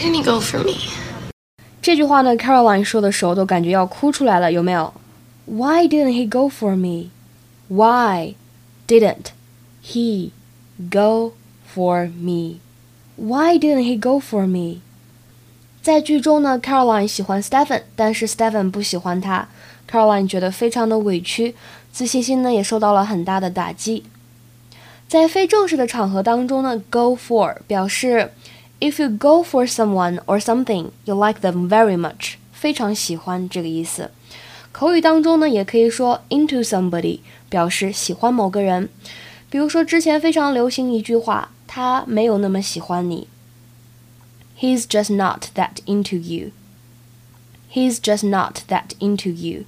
didn't he go for me? 这句话呢，Caroline 说的时候都感觉要哭出来了，有没有？Why didn't he go for me? Why didn't he go for me? Why didn't he go for me? 在剧中呢，Caroline 喜欢 Stephen，但是 Stephen 不喜欢她。Caroline 觉得非常的委屈，自信心呢也受到了很大的打击。在非正式的场合当中呢，go for 表示 if you go for someone or something, you like them very much，非常喜欢这个意思。口语当中呢，也可以说 into somebody，表示喜欢某个人。比如说之前非常流行一句话，他没有那么喜欢你。He's just not that into you. He's just not that into you.